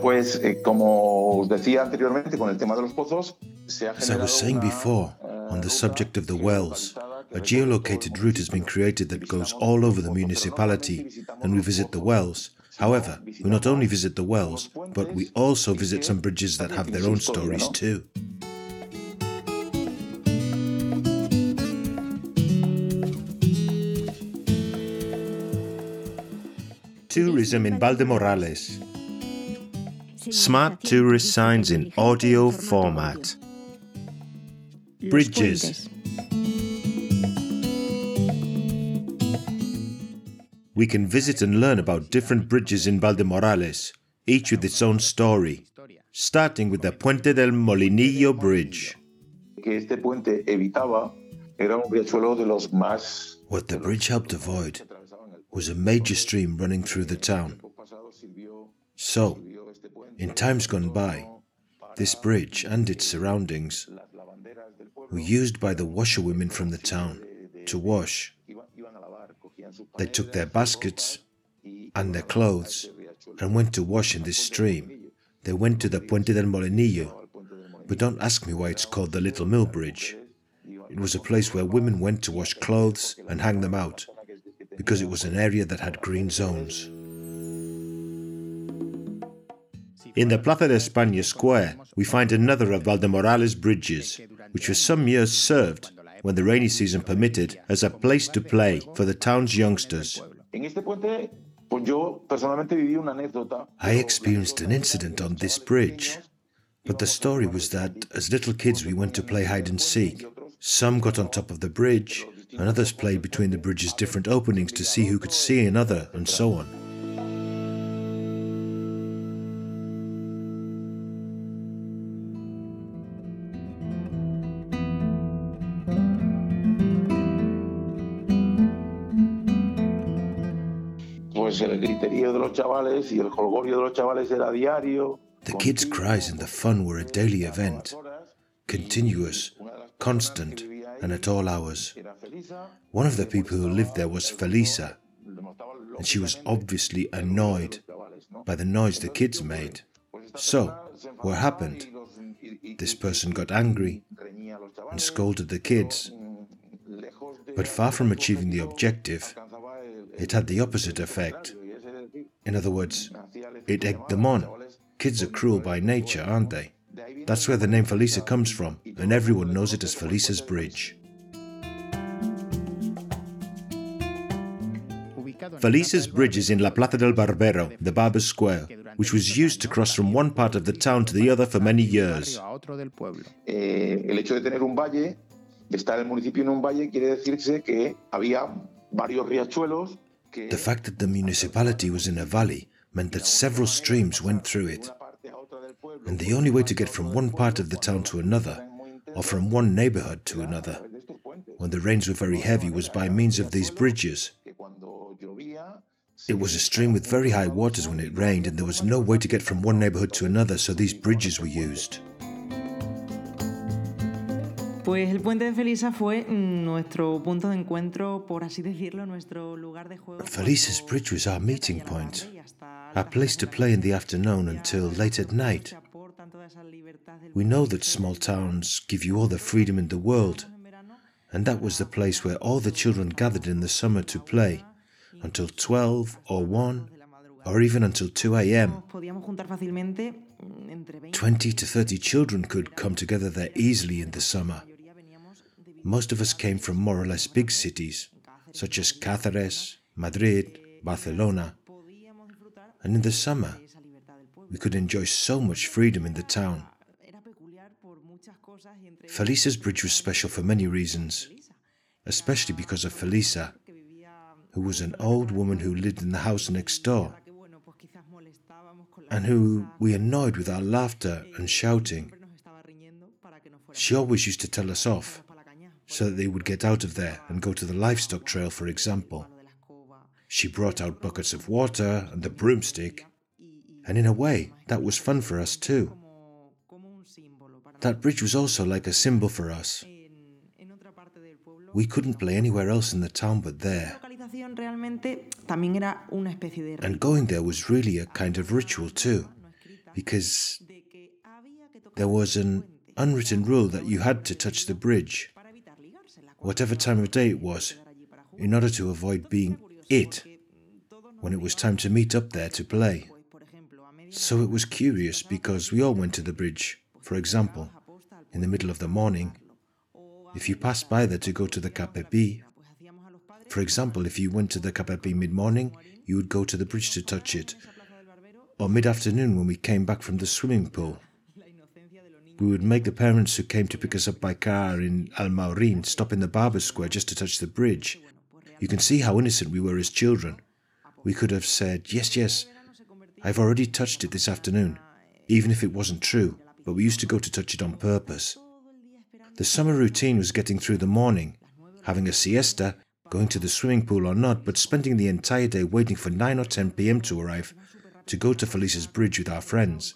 Bueno, pues eh, como os decía anteriormente con el tema de los pozos, se ha As I was saying before, eh, on the subject of the wells, a geolocated route has been created that goes all over the municipality, and we visit the wells. However, we not only visit the wells, but we also visit some bridges that have their own stories too. Tourism in Valdemorales. Smart tourist signs in audio format. Bridges. We can visit and learn about different bridges in Valdemorales, each with its own story, starting with the Puente del Molinillo Bridge. que este puente evitaba era un riachuelo de los más What the bridge helped avoid was a major stream running through the town. So, sirvió este puente in times gone by, this bridge and its surroundings were used by the washerwomen from the town to wash. They took their baskets and their clothes and went to wash in this stream. They went to the Puente del Molinillo, but don't ask me why it's called the Little Mill Bridge. It was a place where women went to wash clothes and hang them out, because it was an area that had green zones. In the Plaza de España square, we find another of Valdemorales' bridges, which for some years served, when the rainy season permitted, as a place to play for the town's youngsters. En este puente, pues yo personalmente viví una anécdota. I experienced an incident on this bridge, but the story was that as little kids we went to play hide and seek. Some got on top of the bridge, and others played between the bridge's different openings to see who could see another, and so on. Y el jolgorio de los chavales era diario. The kids' cries and the fun were a daily event, continuous, constant, and at all hours. One of the people who lived there was Felisa, le notaba lo and she was obviously annoyed by the noise the kids made. So, what happened? This person got angry Reñía a los and scolded the kids, but far from achieving the objective, it had the opposite effect. In other words, it egged them on. Kids are cruel by nature, aren't they? That's where the name Felisa comes from, and everyone knows it as Felisa's Bridge. Felisa's Bridge is in La Plaza del Barbero, the Barber's Square, which was used to cross from one part of the town to the other for many years. Eh, estar el municipio en un valle, quiere decirse que había varios riachuelos The fact that the municipality was in a valley meant that several streams went through it, and the only way to get from one part of the town to another, or from one neighborhood to another, when the rains were very heavy, was by means of these bridges. It was a stream with very high waters when it rained, and there was no way to get from one neighborhood to another, so these bridges were used. Pues el puente de Felisa fue nuestro punto de encuentro, por así decirlo, nuestro lugar de juego. Felisa's Bridge was our meeting point, our place to play in the afternoon until late at night. We know that small towns give you all the freedom in the world, and that was the place where all the children gathered in the summer to play until 12 or 1 or even until 2 a.m. Podíamos juntar fácilmente mm, entre 20 20 to 30 children could come together there easily in the summer. Most of us came from more or less big cities, such as Cáceres, Madrid, Barcelona, and in the summer, we could enjoy so much freedom in the town. Felisa's bridge was special for many reasons, especially because of Felisa, who was an old woman who lived in the house next door, and who we annoyed with our laughter and shouting. She always used to tell us off so that they would get out of there and go to the livestock trail, for example. She brought out buckets of water and the broomstick, and in a way, that was fun for us too. That bridge was also like a symbol for us. We couldn't play anywhere else in the town but there, and going there was really a kind of ritual too. because there was an unwritten rule that you had to touch the bridge, whatever time of day it was, in order to avoid being it when it was time to meet up there to play. So it was curious because we all went to the bridge, for example, in the middle of the morning. If you passed by there to go to the KPP, for example, if you went to the KPP mid morning, you would go to the bridge to touch it. Or mid afternoon when we came back from the swimming pool. We would make the parents who came to pick us up by car in Almoharín stop in the barber square just to touch the bridge. You can see how innocent we were as children. We could have said, Yes, yes, I've already touched it this afternoon, even if it wasn't true, but we used to go to touch it on purpose. The summer routine was getting through the morning, having a siesta, going to the swimming pool or not, but spending the entire day waiting for 9 or 10 pm to arrive to go to Felisa's bridge with our friends.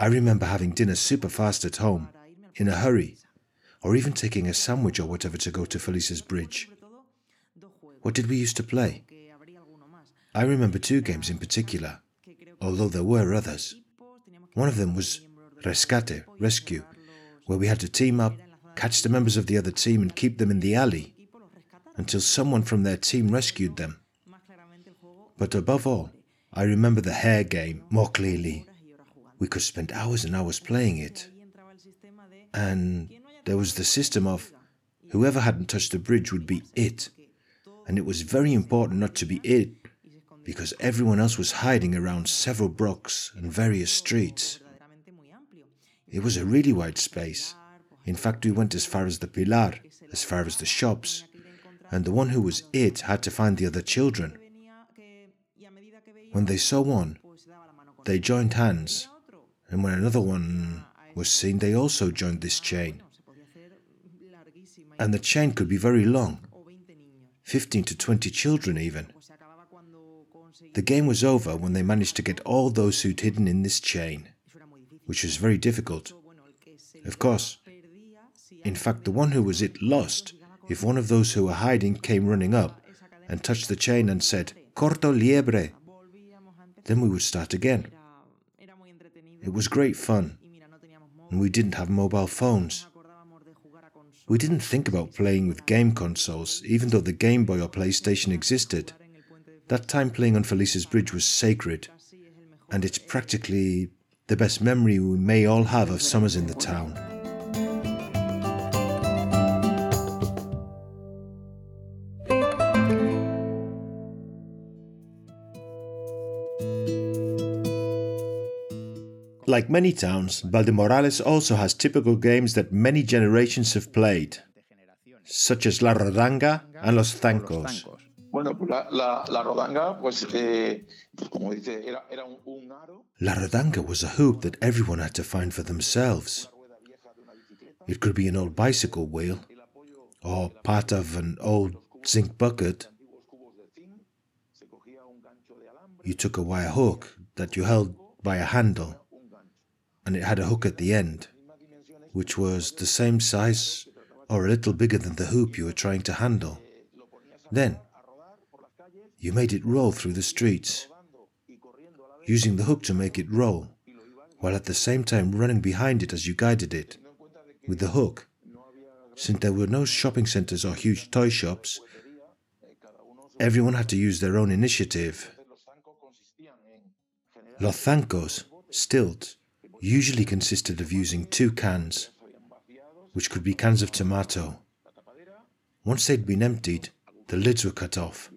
I remember having dinner super fast at home, in a hurry, or even taking a sandwich or whatever to go to Felisa's bridge. What did we used to play? I remember two games in particular, although there were others. One of them was Rescate, Rescue, where we had to team up, catch the members of the other team, and keep them in the alley until someone from their team rescued them. But above all, I remember the hare game more clearly. We could spend hours and hours playing it. And there was the system of whoever hadn't touched the bridge would be it. And it was very important not to be it because everyone else was hiding around several blocks and various streets. It was a really wide space. In fact, we went as far as the Pilar, as far as the shops, and the one who was it had to find the other children. When they saw one, they joined hands, and when another one was seen, they also joined this chain. And the chain could be very long 15 to 20 children, even. The game was over when they managed to get all those who'd hidden in this chain, which was very difficult. Of course, in fact, the one who was it lost if one of those who were hiding came running up and touched the chain and said, Corto liebre. Then we would start again. It was great fun, and we didn't have mobile phones. We didn't think about playing with game consoles, even though the Game Boy or PlayStation existed. That time playing on Felisa's Bridge was sacred, and it's practically the best memory we may all have of summers in the town. Like many towns, Valdemorales also has typical games that many generations have played, such as La Rodanga and Los Zancos. La Rodanga was a hoop that everyone had to find for themselves. It could be an old bicycle wheel, or part of an old zinc bucket. You took a wire hook that you held by a handle, and it had a hook at the end, which was the same size or a little bigger than the hoop you were trying to handle. Then, you made it roll through the streets, using the hook to make it roll, while at the same time running behind it as you guided it, with the hook. Since there were no shopping centers or huge toy shops, everyone had to use their own initiative. Los zancos, stilts, usually consisted of using two cans, which could be cans of tomato. Once they'd been emptied, the lids were cut off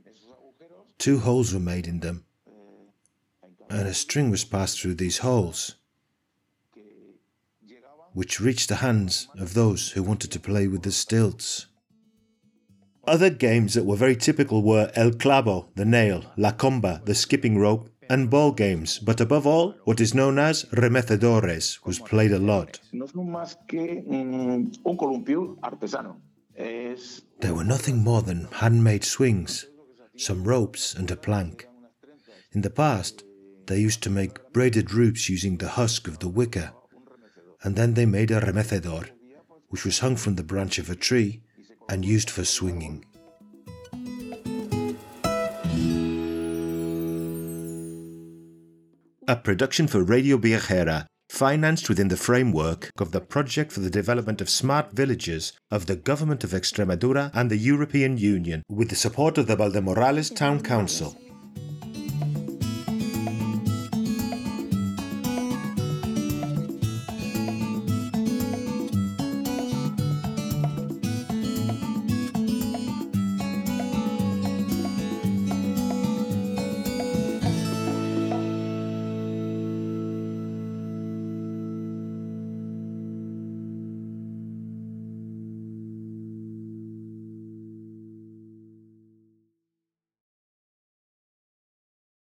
Two holes were made in them, and a string was passed through these holes, which reached the hands of those who wanted to play with the stilts. Other games that were very typical were El Clavo, the nail, La Comba, the skipping rope, and ball games, but above all, what is known as remecedores was played a lot. They were nothing more than handmade swings, some ropes, and a plank. In the past, they used to make braided ropes using the husk of the wicker, and then they made a remecedor, which was hung from the branch of a tree and used for swinging. A production for Radio Viajera, financed within the framework of the Project for the Development of Smart Villages of the Government of Extremadura and the European Union, with the support of the Valdemorales Town Council.